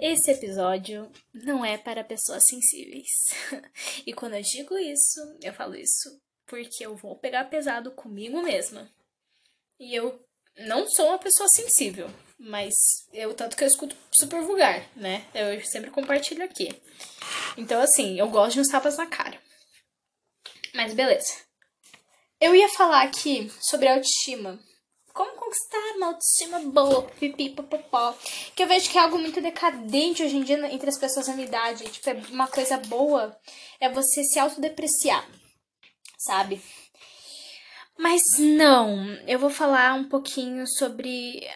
Esse episódio não é para pessoas sensíveis. e quando eu digo isso, eu falo isso porque eu vou pegar pesado comigo mesma. E eu não sou uma pessoa sensível, mas eu tanto que eu escuto super vulgar, né? Eu sempre compartilho aqui. Então assim, eu gosto de uns tapas na cara. Mas beleza. Eu ia falar aqui sobre autoestima como conquistar uma autoestima boa, pipi, popopó. Que eu vejo que é algo muito decadente hoje em dia entre as pessoas da minha idade. Tipo, é uma coisa boa é você se autodepreciar, sabe? Mas não, eu vou falar um pouquinho sobre.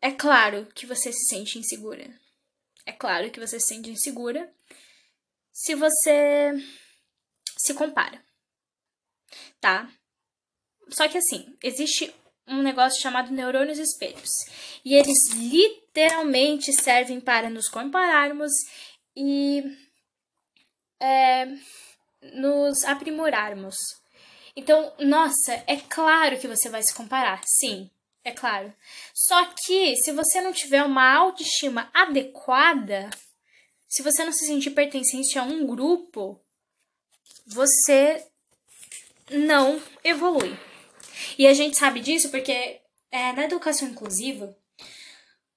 É claro que você se sente insegura. É claro que você se sente insegura se você se compara, tá? Só que assim, existe um negócio chamado neurônios espelhos. E eles literalmente servem para nos compararmos e é, nos aprimorarmos. Então, nossa, é claro que você vai se comparar, sim, é claro. Só que se você não tiver uma autoestima adequada, se você não se sentir pertencente a um grupo, você não evolui. E a gente sabe disso porque é, na educação inclusiva,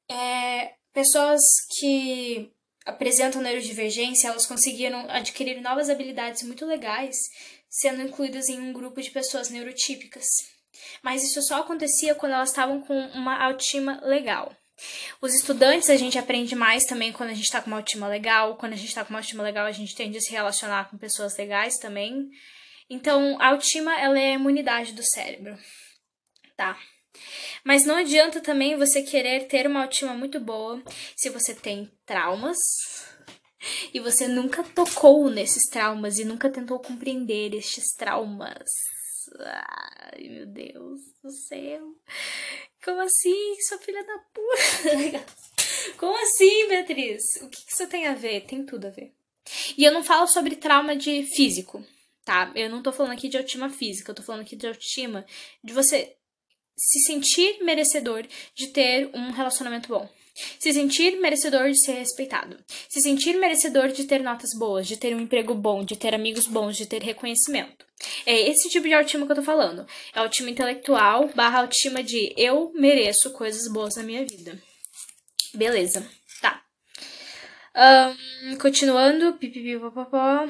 é, pessoas que apresentam neurodivergência, elas conseguiram adquirir novas habilidades muito legais, sendo incluídas em um grupo de pessoas neurotípicas. Mas isso só acontecia quando elas estavam com uma autoestima legal. Os estudantes, a gente aprende mais também quando a gente está com uma autoestima legal. Quando a gente está com uma autoestima legal, a gente tende a se relacionar com pessoas legais também. Então, a autoestima, ela é a imunidade do cérebro, tá? Mas não adianta também você querer ter uma autoestima muito boa se você tem traumas e você nunca tocou nesses traumas e nunca tentou compreender estes traumas. Ai, meu Deus do céu. Como assim, sua filha da puta? Como assim, Beatriz? O que isso tem a ver? Tem tudo a ver. E eu não falo sobre trauma de físico tá? Eu não tô falando aqui de autoestima física, eu tô falando aqui de autoestima de você se sentir merecedor de ter um relacionamento bom. Se sentir merecedor de ser respeitado. Se sentir merecedor de ter notas boas, de ter um emprego bom, de ter amigos bons, de ter reconhecimento. É esse tipo de autoestima que eu tô falando. É autoestima intelectual barra autoestima de eu mereço coisas boas na minha vida. Beleza, tá. Um, continuando. Pipipipopopó.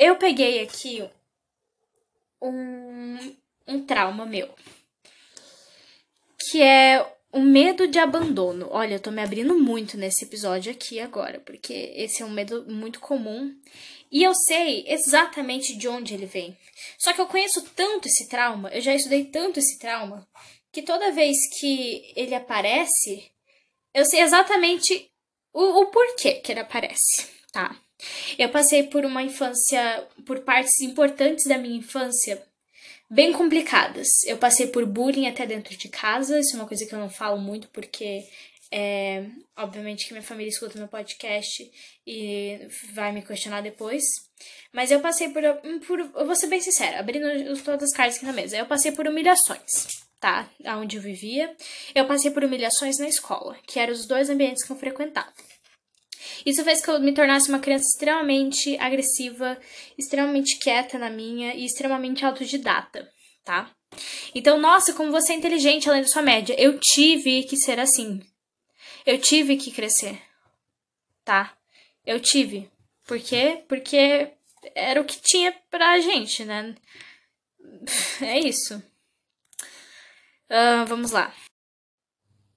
Eu peguei aqui um, um trauma meu. Que é o medo de abandono. Olha, eu tô me abrindo muito nesse episódio aqui agora, porque esse é um medo muito comum. E eu sei exatamente de onde ele vem. Só que eu conheço tanto esse trauma, eu já estudei tanto esse trauma, que toda vez que ele aparece, eu sei exatamente o, o porquê que ele aparece, tá? Eu passei por uma infância, por partes importantes da minha infância bem complicadas. Eu passei por bullying até dentro de casa, isso é uma coisa que eu não falo muito porque é, obviamente que minha família escuta meu podcast e vai me questionar depois. Mas eu passei por, por eu vou ser bem sincera, abrindo todas as cartas aqui na mesa, eu passei por humilhações, tá? Onde eu vivia. Eu passei por humilhações na escola, que eram os dois ambientes que eu frequentava. Isso fez que eu me tornasse uma criança extremamente agressiva, extremamente quieta na minha e extremamente autodidata, tá? Então, nossa, como você é inteligente além da sua média. Eu tive que ser assim. Eu tive que crescer, tá? Eu tive. Por quê? Porque era o que tinha pra gente, né? É isso. Uh, vamos lá.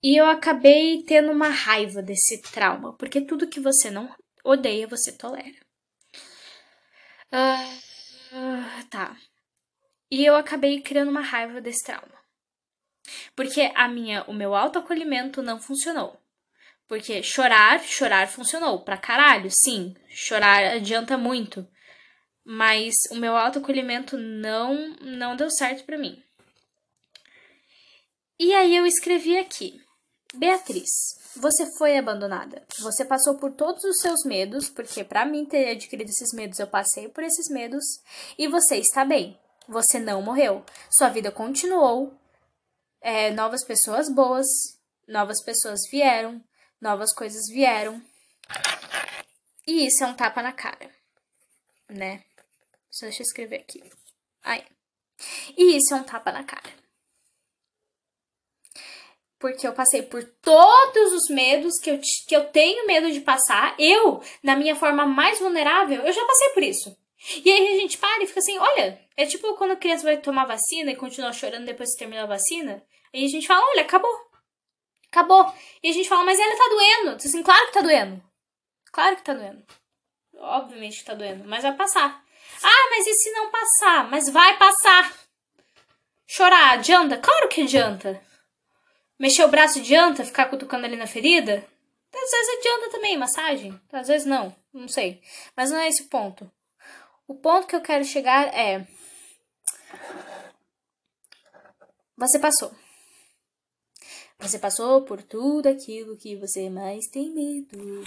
E eu acabei tendo uma raiva desse trauma, porque tudo que você não odeia, você tolera. Uh, tá. E eu acabei criando uma raiva desse trauma. Porque a minha, o meu autoacolhimento não funcionou. Porque chorar, chorar funcionou pra caralho, sim. Chorar adianta muito. Mas o meu autoacolhimento não não deu certo para mim. E aí eu escrevi aqui: Beatriz, você foi abandonada. Você passou por todos os seus medos, porque para mim ter adquirido esses medos, eu passei por esses medos, e você está bem. Você não morreu. Sua vida continuou. É, novas pessoas boas, novas pessoas vieram, novas coisas vieram. E isso é um tapa na cara, né? Só deixa eu escrever aqui. Aí. E isso é um tapa na cara. Porque eu passei por todos os medos que eu, que eu tenho medo de passar. Eu, na minha forma mais vulnerável, eu já passei por isso. E aí a gente para e fica assim, olha, é tipo quando a criança vai tomar vacina e continua chorando depois que terminou a vacina. Aí a gente fala, olha, acabou. Acabou. E a gente fala, mas ela tá doendo. Diz assim, claro que tá doendo. Claro que tá doendo. Obviamente que tá doendo, mas vai passar. Ah, mas e se não passar? Mas vai passar. Chorar, adianta? Claro que adianta. Mexer o braço adianta? Ficar cutucando ali na ferida? Às vezes adianta também, massagem. Às vezes não, não sei. Mas não é esse o ponto. O ponto que eu quero chegar é. Você passou. Você passou por tudo aquilo que você mais tem medo.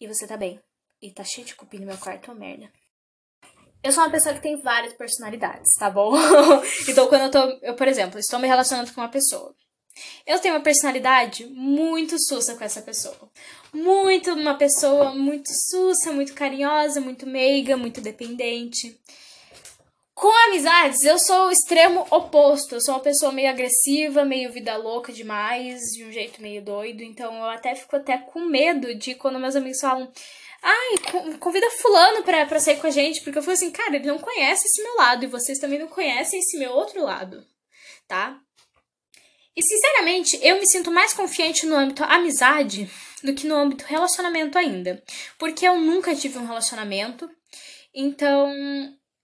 E você tá bem. E tá cheio de cupim no meu quarto, oh, merda. Eu sou uma pessoa que tem várias personalidades, tá bom? então, quando eu tô. Eu, por exemplo, estou me relacionando com uma pessoa. Eu tenho uma personalidade muito sussa com essa pessoa. Muito uma pessoa muito sussa, muito carinhosa, muito meiga, muito dependente. Com amizades, eu sou o extremo oposto. Eu sou uma pessoa meio agressiva, meio vida louca demais, de um jeito meio doido. Então eu até fico até com medo de quando meus amigos falam. Ai, convida fulano pra, pra sair com a gente. Porque eu falo assim, cara, ele não conhece esse meu lado. E vocês também não conhecem esse meu outro lado. Tá? E sinceramente, eu me sinto mais confiante no âmbito amizade do que no âmbito relacionamento ainda. Porque eu nunca tive um relacionamento. Então,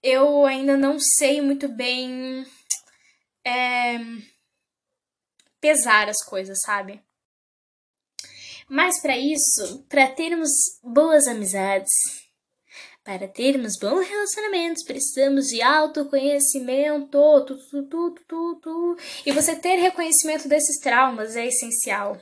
eu ainda não sei muito bem é, pesar as coisas, sabe? Mas para isso, para termos boas amizades, para termos bons relacionamentos, precisamos de autoconhecimento. Tu, tu, tu, e você ter reconhecimento desses traumas é essencial.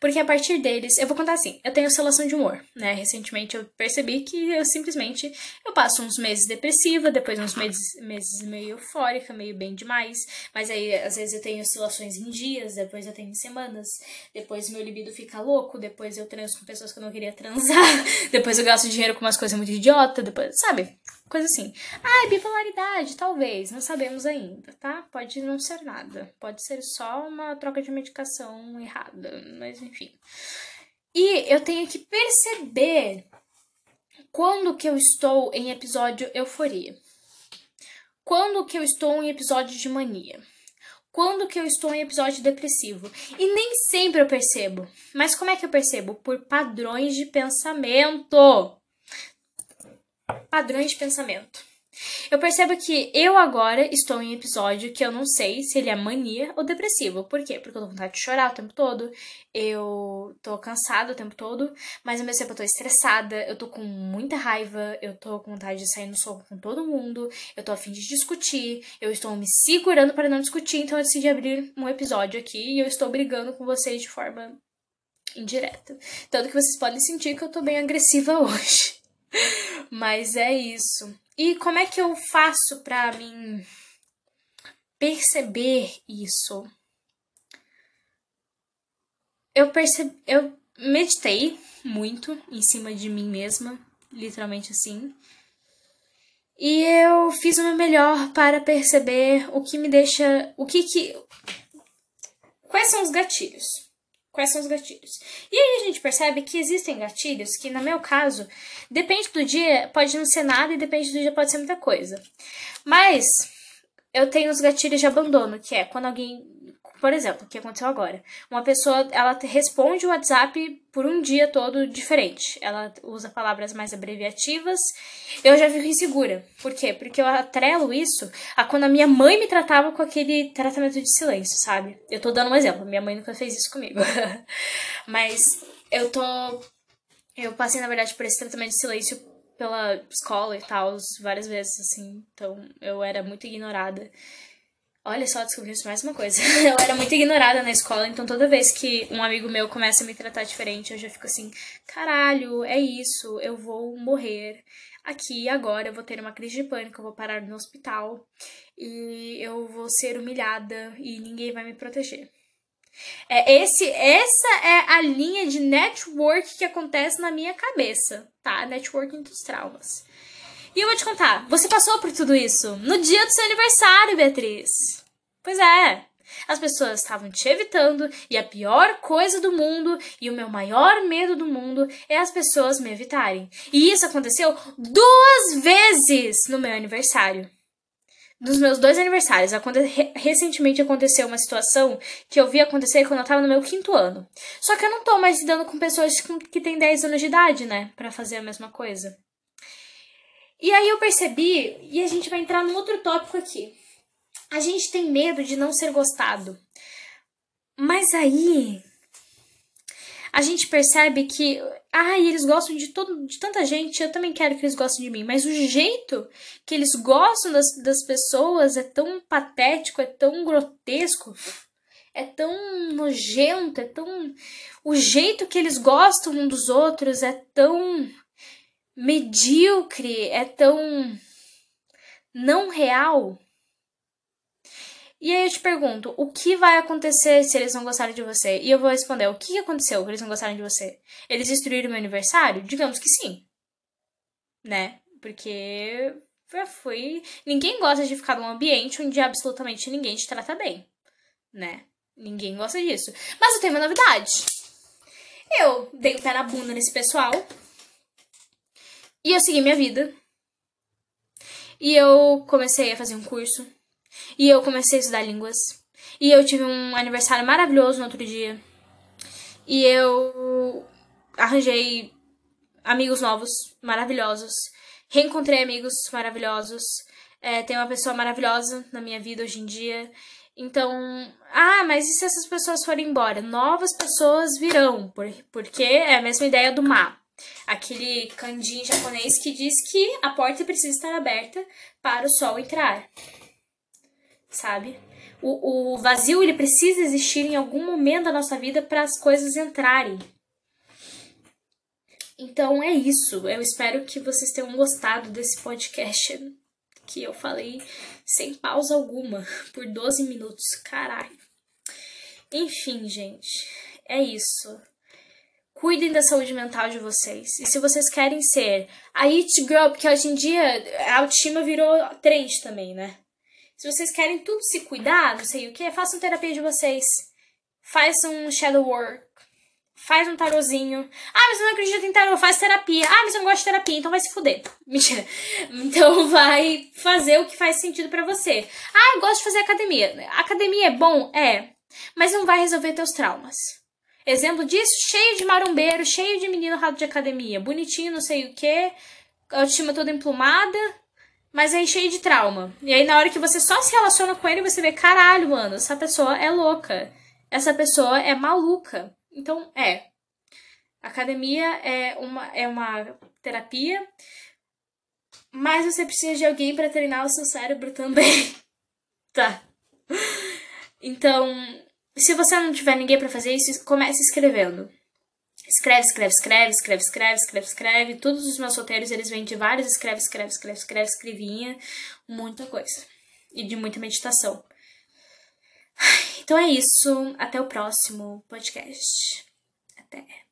Porque a partir deles, eu vou contar assim, eu tenho oscilação de humor, né? Recentemente eu percebi que eu simplesmente eu passo uns meses depressiva, depois uns meses, meses meio eufórica, meio bem demais, mas aí às vezes eu tenho oscilações em dias, depois eu tenho em semanas, depois meu libido fica louco, depois eu transo com pessoas que eu não queria transar, depois eu gasto dinheiro com umas coisas muito idiota, depois, sabe? Coisa assim. Ah, bipolaridade, talvez, não sabemos ainda, tá? Pode não ser nada. Pode ser só uma troca de medicação errada, mas enfim. E eu tenho que perceber quando que eu estou em episódio euforia. Quando que eu estou em episódio de mania. Quando que eu estou em episódio depressivo. E nem sempre eu percebo. Mas como é que eu percebo? Por padrões de pensamento padrões de pensamento. Eu percebo que eu agora estou em episódio que eu não sei se ele é mania ou depressivo. Por quê? Porque eu tô com vontade de chorar o tempo todo, eu tô cansada o tempo todo, mas ao mesmo tempo eu tô estressada, eu tô com muita raiva, eu tô com vontade de sair no soco com todo mundo, eu tô afim de discutir, eu estou me segurando para não discutir, então eu decidi abrir um episódio aqui e eu estou brigando com vocês de forma indireta. Tanto que vocês podem sentir que eu tô bem agressiva hoje. Mas é isso. E como é que eu faço para mim perceber isso? Eu percebi, eu meditei muito em cima de mim mesma, literalmente assim. E eu fiz o meu melhor para perceber o que me deixa, o que que quais são os gatilhos quais são os gatilhos. E aí a gente percebe que existem gatilhos que, no meu caso, depende do dia, pode não ser nada e depende do dia pode ser muita coisa. Mas eu tenho os gatilhos de abandono, que é quando alguém por exemplo, o que aconteceu agora? Uma pessoa, ela responde o WhatsApp por um dia todo diferente. Ela usa palavras mais abreviativas. Eu já fico insegura. Por quê? Porque eu atrelo isso a quando a minha mãe me tratava com aquele tratamento de silêncio, sabe? Eu tô dando um exemplo. Minha mãe nunca fez isso comigo. Mas eu tô... Eu passei, na verdade, por esse tratamento de silêncio pela escola e tal, várias vezes, assim. Então, eu era muito ignorada. Olha só, descobri mais uma coisa. Eu era muito ignorada na escola, então toda vez que um amigo meu começa a me tratar diferente, eu já fico assim: caralho, é isso, eu vou morrer aqui agora, eu vou ter uma crise de pânico, eu vou parar no hospital e eu vou ser humilhada e ninguém vai me proteger. É esse, essa é a linha de network que acontece na minha cabeça, tá? Networking dos traumas. E eu vou te contar, você passou por tudo isso no dia do seu aniversário, Beatriz. Pois é. As pessoas estavam te evitando e a pior coisa do mundo e o meu maior medo do mundo é as pessoas me evitarem. E isso aconteceu duas vezes no meu aniversário dos meus dois aniversários. Aconte recentemente aconteceu uma situação que eu vi acontecer quando eu tava no meu quinto ano. Só que eu não tô mais lidando com pessoas que têm 10 anos de idade, né? Pra fazer a mesma coisa. E aí eu percebi, e a gente vai entrar num outro tópico aqui. A gente tem medo de não ser gostado. Mas aí a gente percebe que, ai, eles gostam de, todo, de tanta gente, eu também quero que eles gostem de mim. Mas o jeito que eles gostam das, das pessoas é tão patético, é tão grotesco, é tão nojento, é tão. O jeito que eles gostam um dos outros é tão medíocre, é tão não real. E aí eu te pergunto, o que vai acontecer se eles não gostarem de você? E eu vou responder, o que aconteceu que eles não gostaram de você? Eles destruíram meu aniversário? Digamos que sim. Né? Porque foi. Ninguém gosta de ficar num ambiente onde absolutamente ninguém te trata bem. Né? Ninguém gosta disso. Mas eu tenho uma novidade. Eu dei o pé na bunda nesse pessoal. E eu segui minha vida. E eu comecei a fazer um curso e eu comecei a estudar línguas. E eu tive um aniversário maravilhoso no outro dia. E eu arranjei amigos novos, maravilhosos. Reencontrei amigos maravilhosos. É, tem uma pessoa maravilhosa na minha vida hoje em dia. Então, ah, mas e se essas pessoas forem embora? Novas pessoas virão, por, porque é a mesma ideia do Ma. Aquele kanji japonês que diz que a porta precisa estar aberta para o sol entrar sabe? O, o vazio ele precisa existir em algum momento da nossa vida para as coisas entrarem. Então é isso. Eu espero que vocês tenham gostado desse podcast que eu falei sem pausa alguma por 12 minutos. Caralho. Enfim, gente, é isso. Cuidem da saúde mental de vocês. E se vocês querem ser a It Girl, porque hoje em dia a autoestima virou trend também, né? Se vocês querem tudo se cuidar, não sei o que, façam terapia de vocês. Faz um shadow work. Faz um tarozinho. Ah, mas eu não acredito em tarô. Faz terapia. Ah, mas eu não gosto de terapia, então vai se fuder. Mentira. Então vai fazer o que faz sentido para você. Ah, eu gosto de fazer academia. Academia é bom? É. Mas não vai resolver teus traumas. Exemplo disso, cheio de marombeiro, cheio de menino rato de academia. Bonitinho, não sei o que. Autoestima toda emplumada mas aí cheio de trauma. E aí, na hora que você só se relaciona com ele, você vê, caralho, mano, essa pessoa é louca. Essa pessoa é maluca. Então, é. Academia é uma, é uma terapia, mas você precisa de alguém para treinar o seu cérebro também. tá. Então, se você não tiver ninguém para fazer isso, comece escrevendo. Escreve, escreve, escreve, escreve, escreve, escreve, escreve. Todos os meus roteiros, eles vêm de vários escreve, escreve, escreve, escreve, escrevinha. Muita coisa. E de muita meditação. Então é isso. Até o próximo podcast. Até.